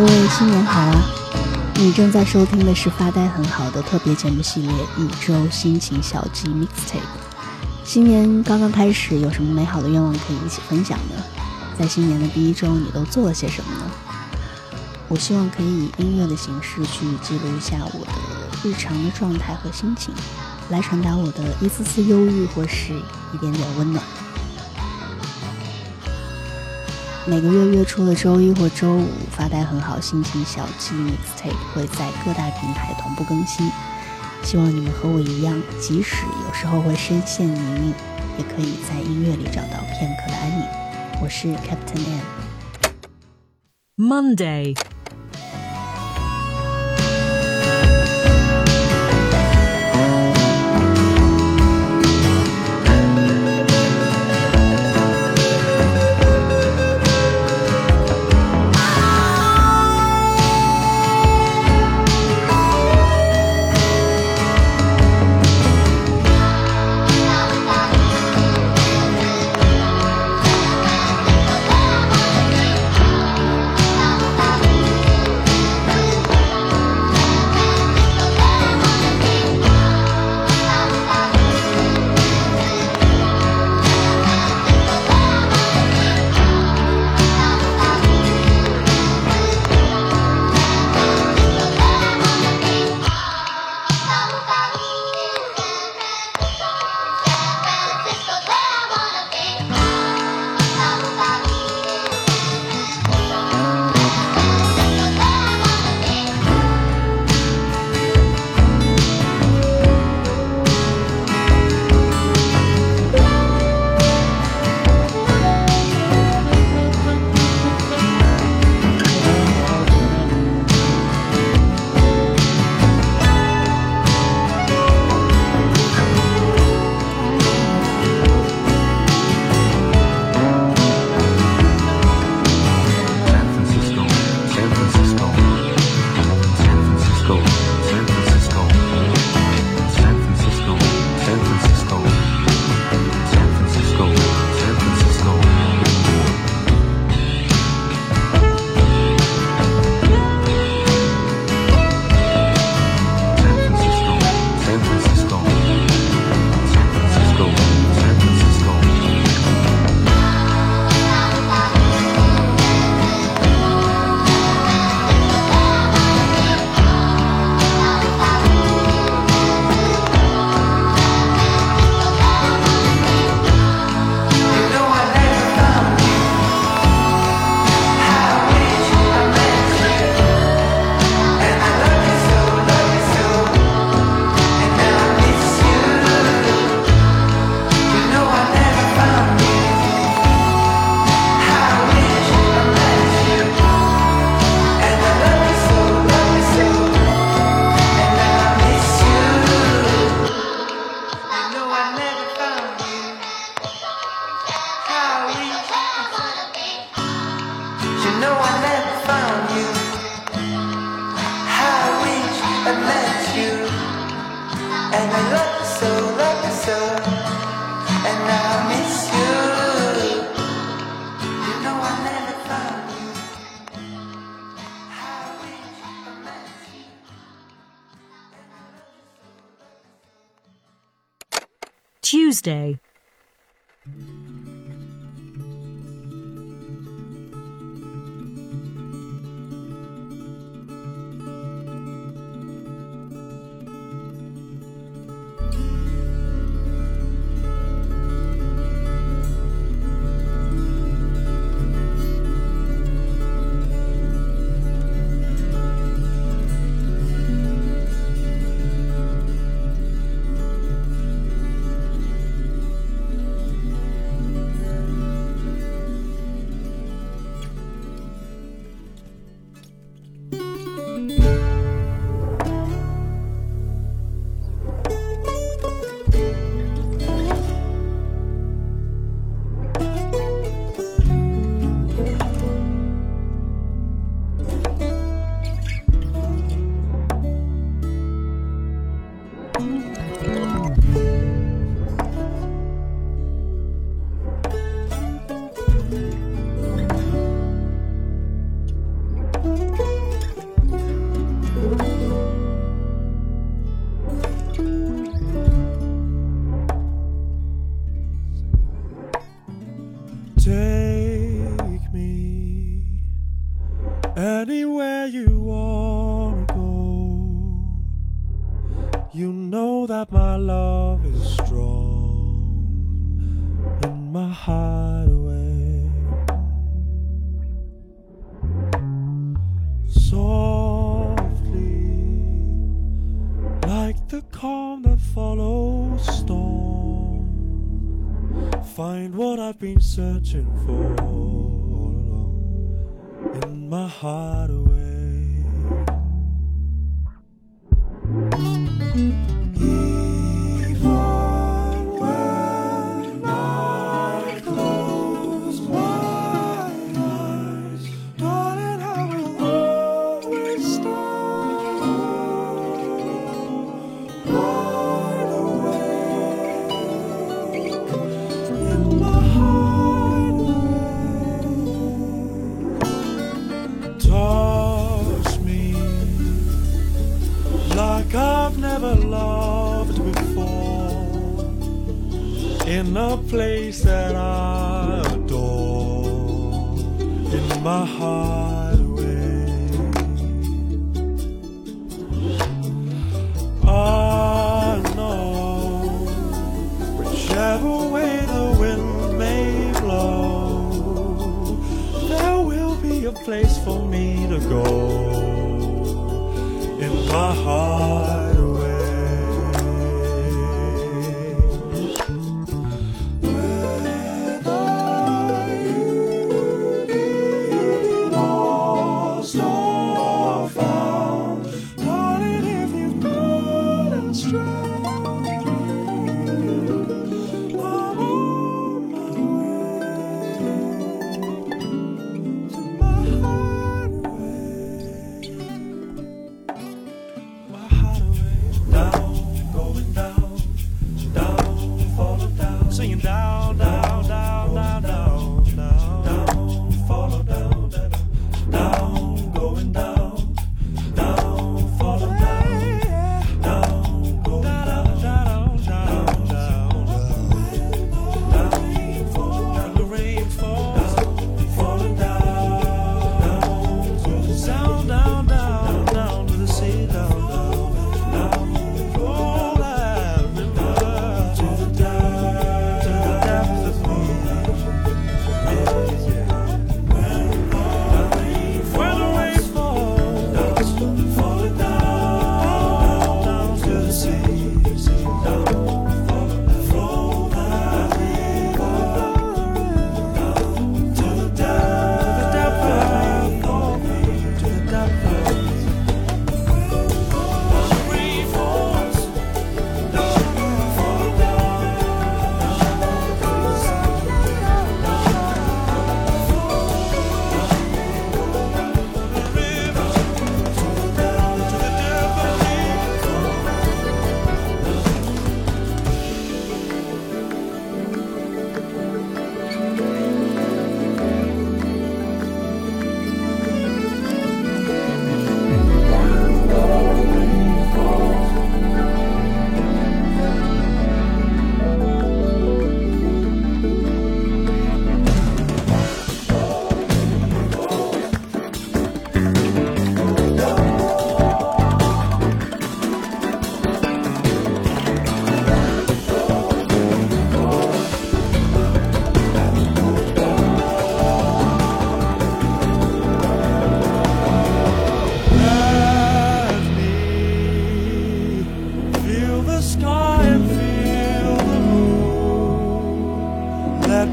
各位新年好啊！你正在收听的是发呆很好的特别节目系列一周心情小记 Mixtape。新年刚刚开始，有什么美好的愿望可以一起分享呢？在新年的第一周，你都做了些什么呢？我希望可以以音乐的形式去记录一下我的日常的状态和心情，来传达我的一丝丝忧郁或是一点点温暖。每个月月初的周一或周五，发呆很好，心情小记 mixtape 会在各大平台同步更新。希望你们和我一样，即使有时候会深陷泥泞，也可以在音乐里找到片刻的安宁。我是 Captain M。Monday。幸福。place that I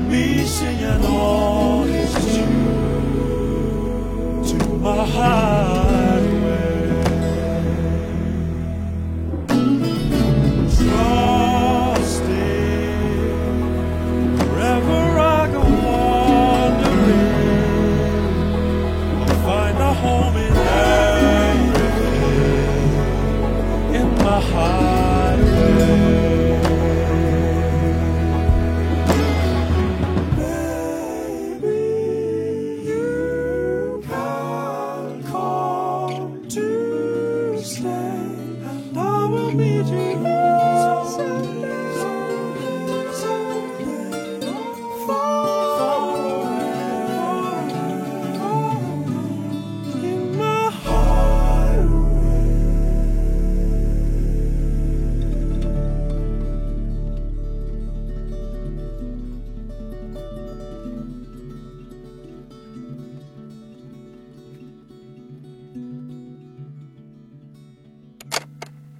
My savior, all is true to my heart.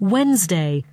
Wednesday,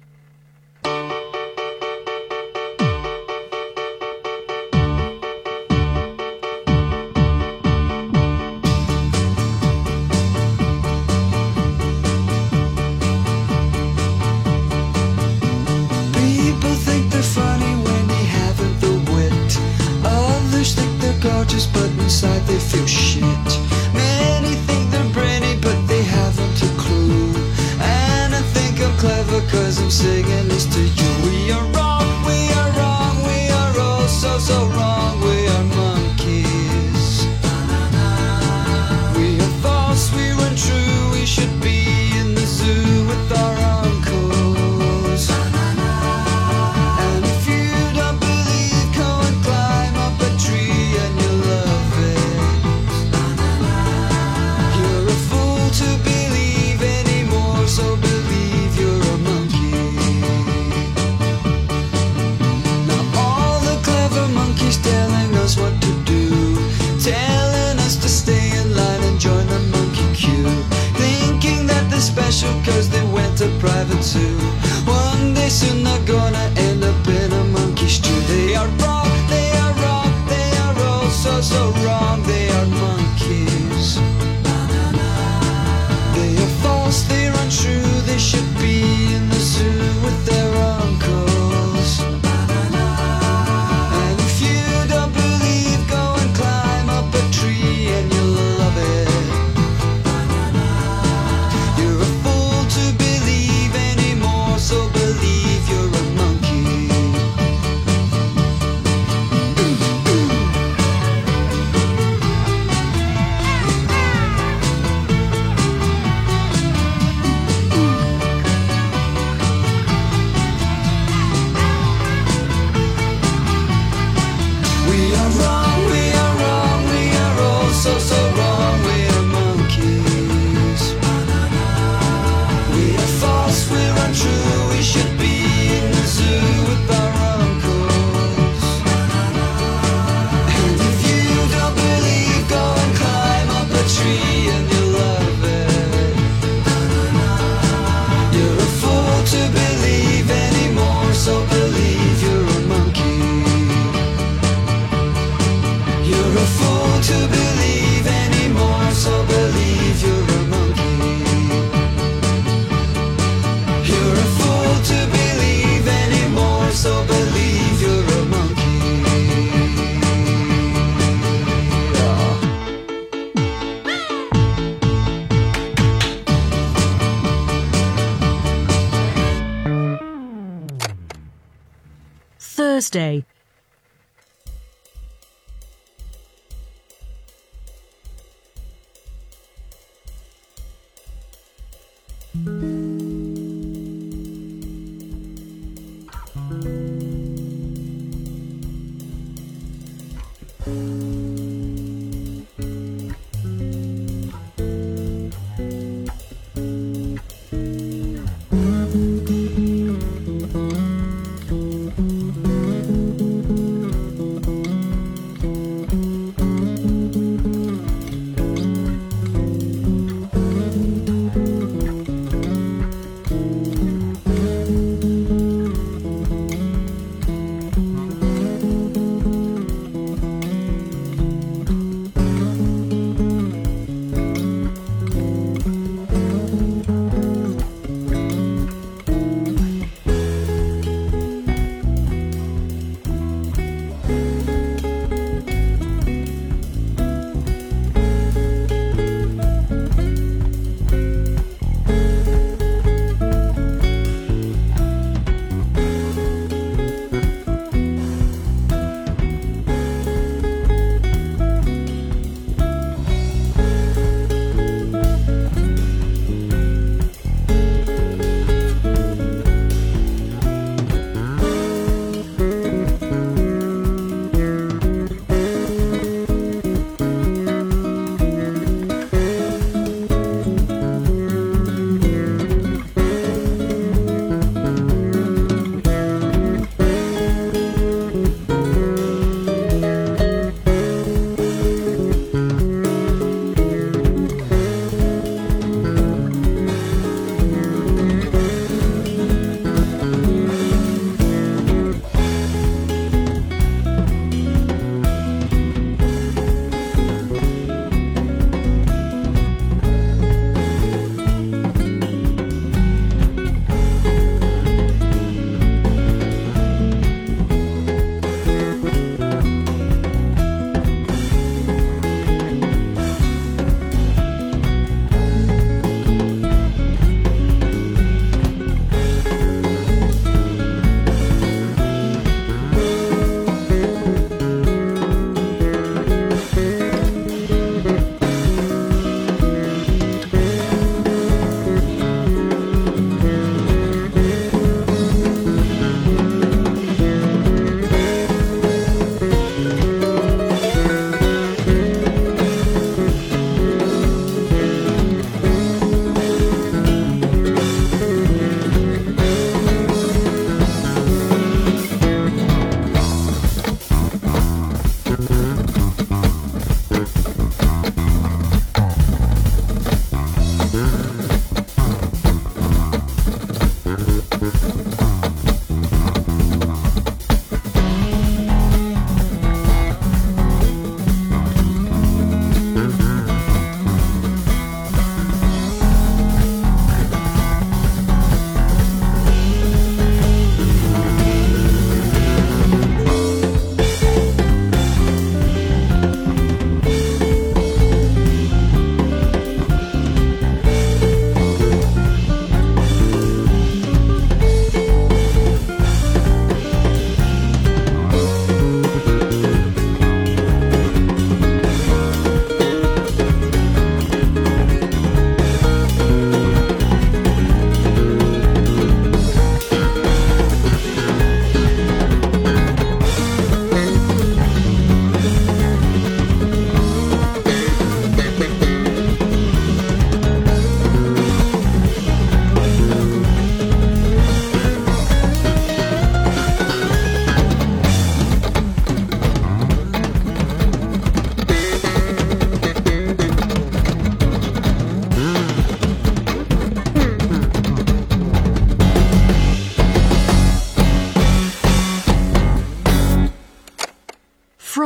Day.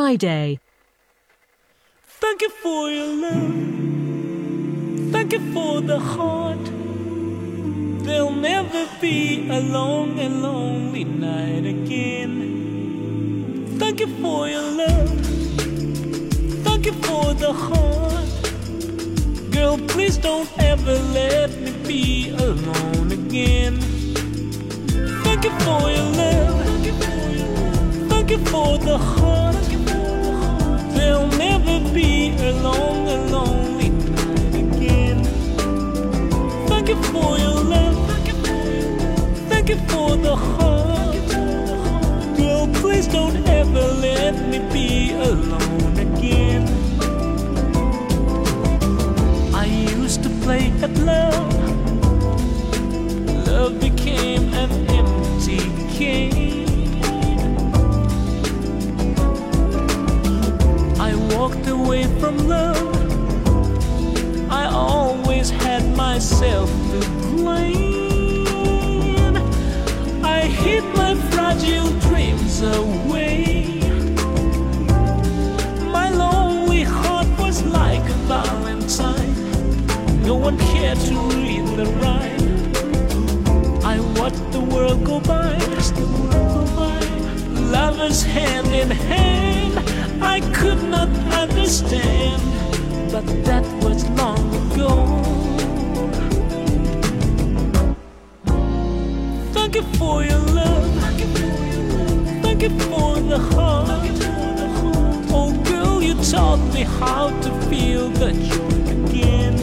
Friday. Thank you for your love. Thank you for the heart. There'll never be a long and lonely night again. Thank you for your love. Thank you for the heart. Girl, please don't ever let me be alone again. Thank you for your love. Thank you for the heart. There'll never be a long lonely night again. Thank you for your love. Thank you for the heart. Girl, please don't ever let me be alone again. I used to play at. Love Lovers hand in hand. I could not understand, but that was long ago. Thank you for your love. Thank you for the heart. Oh, girl, you taught me how to feel the joy again.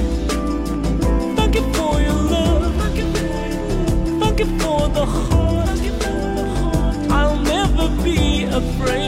Thank you for your love. Thank you for the heart. I'll never be afraid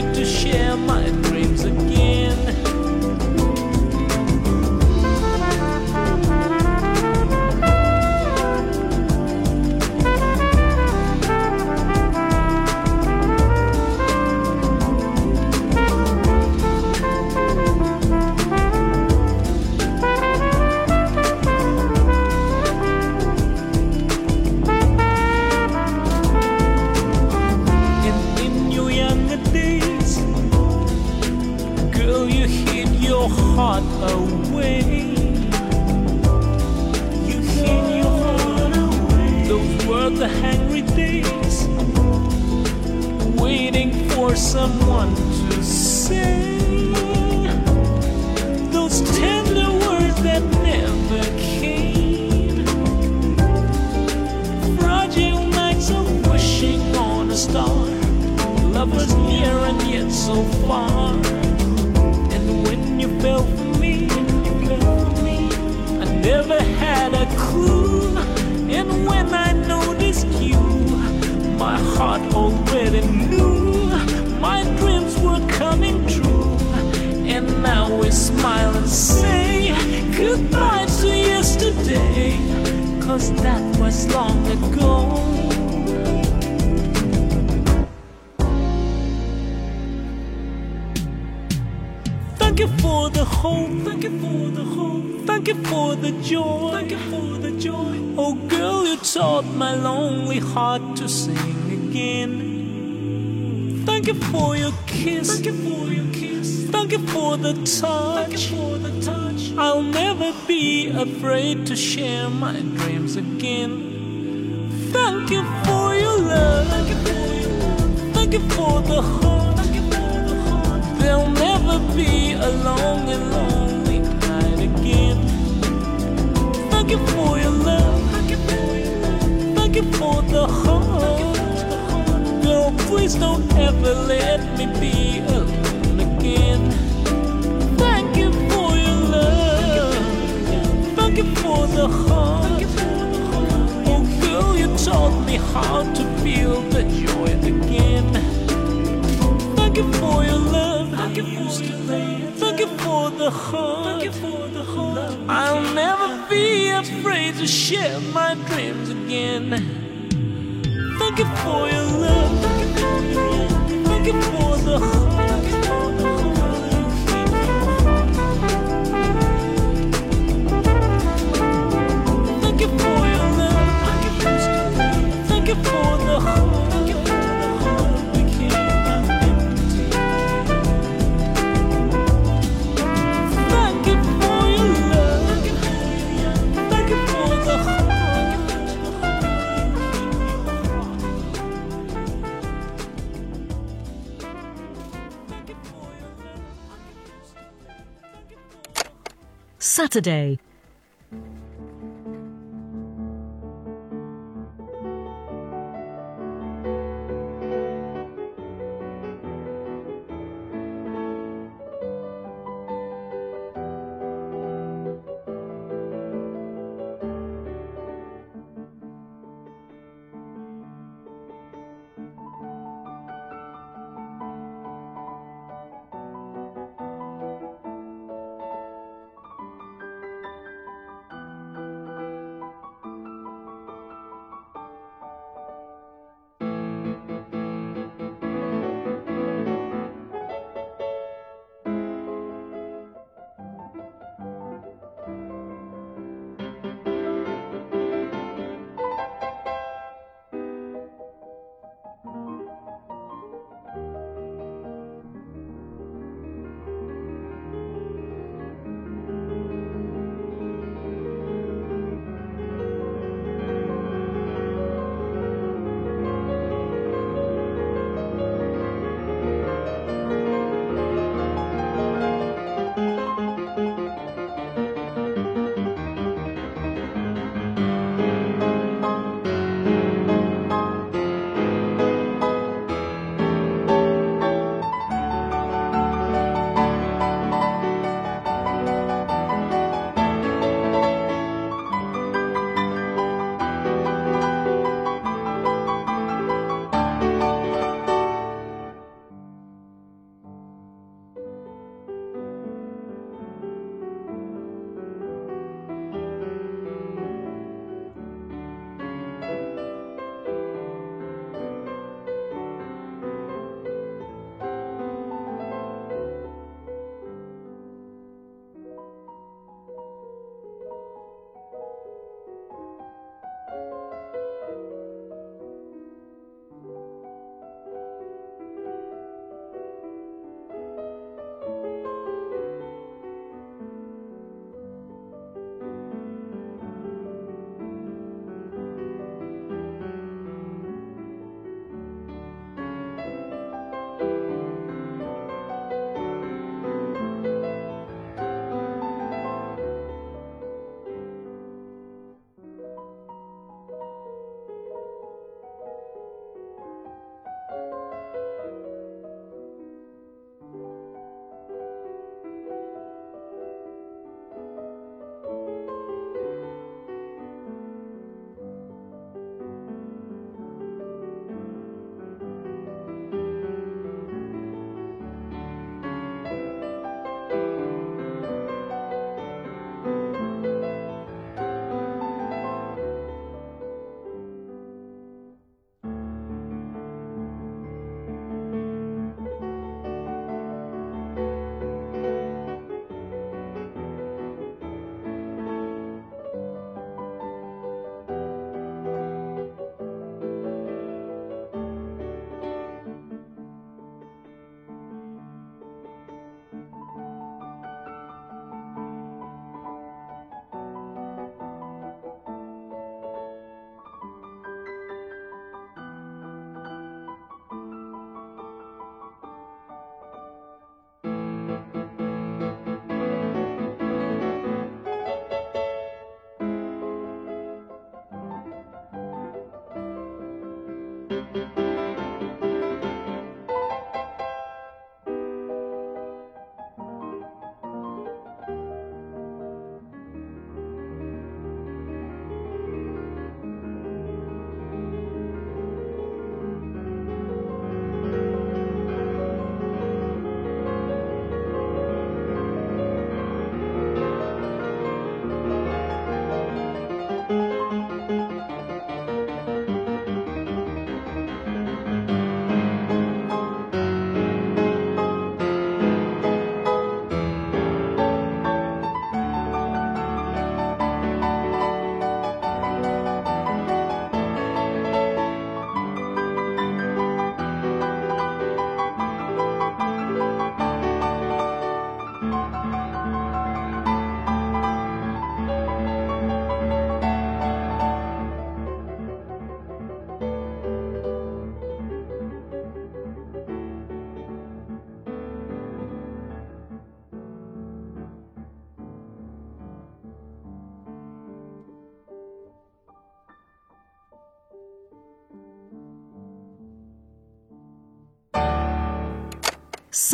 Cause that was long ago. Thank you for the hope. Thank you for the hope. Thank you for the joy. Thank you for the joy. Oh, girl, you taught my lonely heart to sing again. Thank you for your kiss. Thank you for your kiss. Thank you for the touch. Thank you for the touch. I'll never be afraid to share my dreams again. Thank you for your love. Thank you for your love. Thank you for the heart. Thank you for the heart. There'll never be a long and lonely night again. Thank you for your love. How to feel the joy again. Thank you for your love. Thank you for your love. Thank you for the heart. Thank you for the heart. I'll never be afraid to share my dreams again. Thank you for your love. Thank you for the heart. Saturday.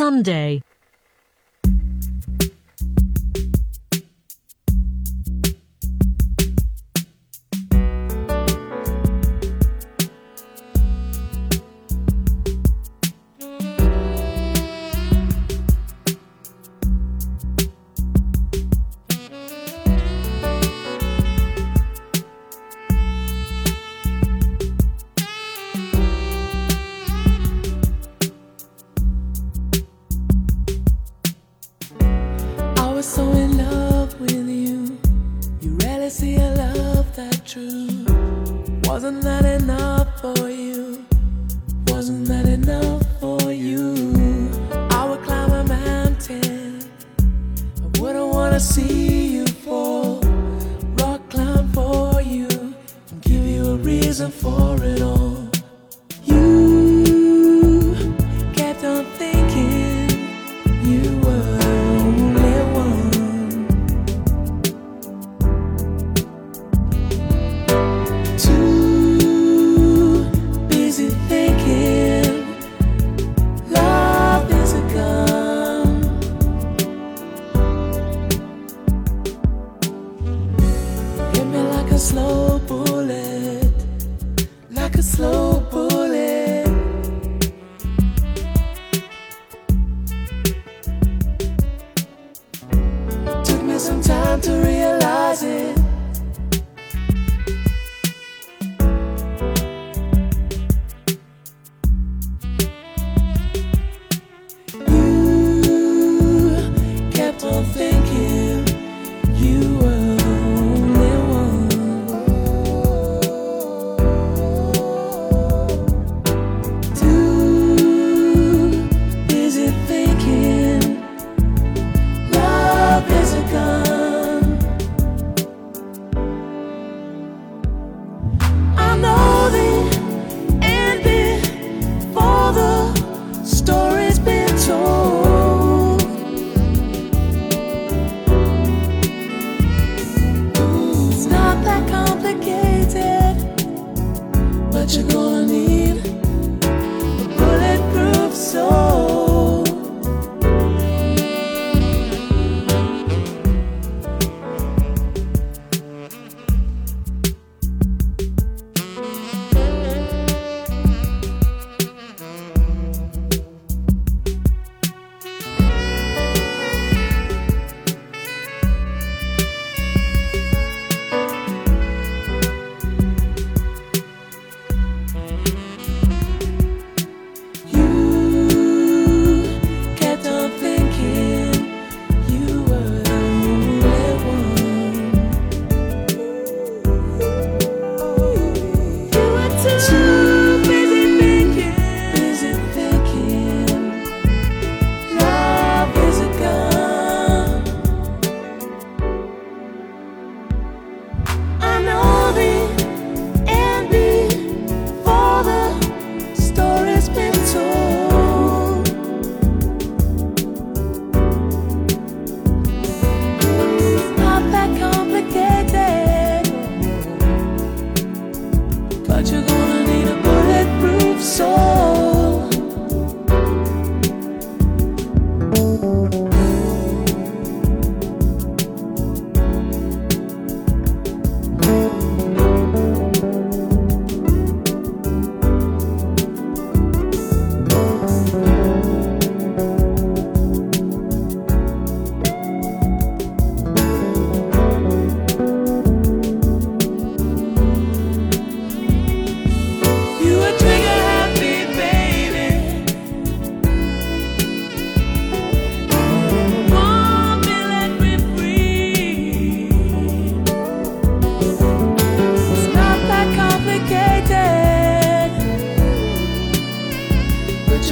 Sunday,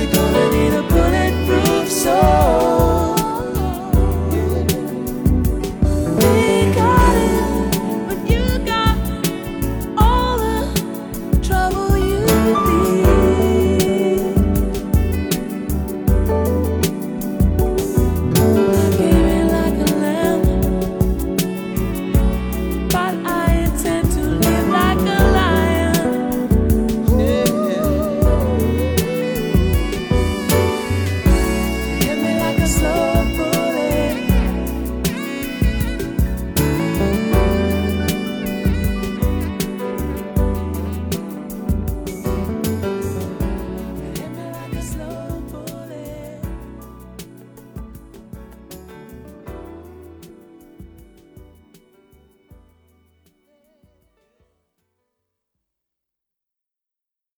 you're gonna need a bulletproof soul.